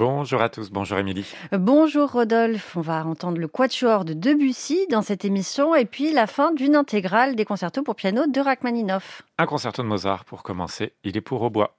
Bonjour à tous, bonjour Émilie. Bonjour Rodolphe, on va entendre le quatuor de Debussy dans cette émission et puis la fin d'une intégrale des concertos pour piano de Rachmaninoff. Un concerto de Mozart pour commencer, il est pour au bois.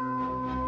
Vous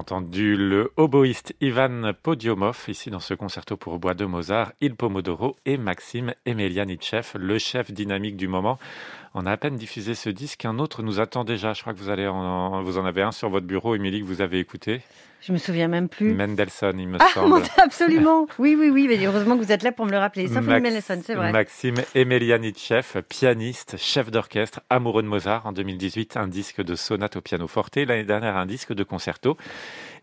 entendu le oboïste Ivan Podiomov, ici dans ce concerto pour bois de Mozart, Il Pomodoro et Maxime Emelianitchev, le chef dynamique du moment. On a à peine diffusé ce disque, un autre nous attend déjà. Je crois que vous, en avez un sur votre bureau, Émilie, que vous avez écouté. Je me souviens même plus. Mendelssohn, il me ah, semble. Absolument. Oui, oui, oui. Mais heureusement que vous êtes là pour me le rappeler. Mendelssohn, c'est vrai. Maxime Emelianitchev, pianiste, chef d'orchestre, amoureux de Mozart. En 2018, un disque de sonate au piano forte. L'année dernière, un disque de concerto.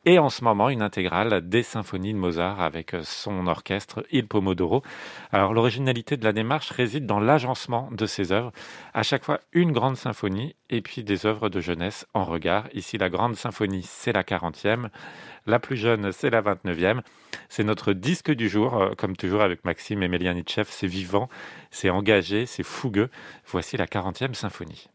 Et en ce moment, une intégrale des symphonies de Mozart avec son orchestre Il Pomodoro. Alors, l'originalité de la démarche réside dans l'agencement de ces œuvres. À chaque fois, une grande symphonie et puis des œuvres de jeunesse en regard. Ici, la grande symphonie, c'est la 40e. La plus jeune, c'est la 29e. C'est notre disque du jour, euh, comme toujours avec Maxime Emelianitchev. C'est vivant, c'est engagé, c'est fougueux. Voici la 40e symphonie.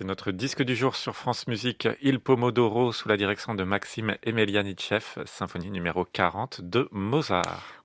C'est notre disque du jour sur France Musique, Il Pomodoro, sous la direction de Maxime Emelianitchev, symphonie numéro 40 de Mozart.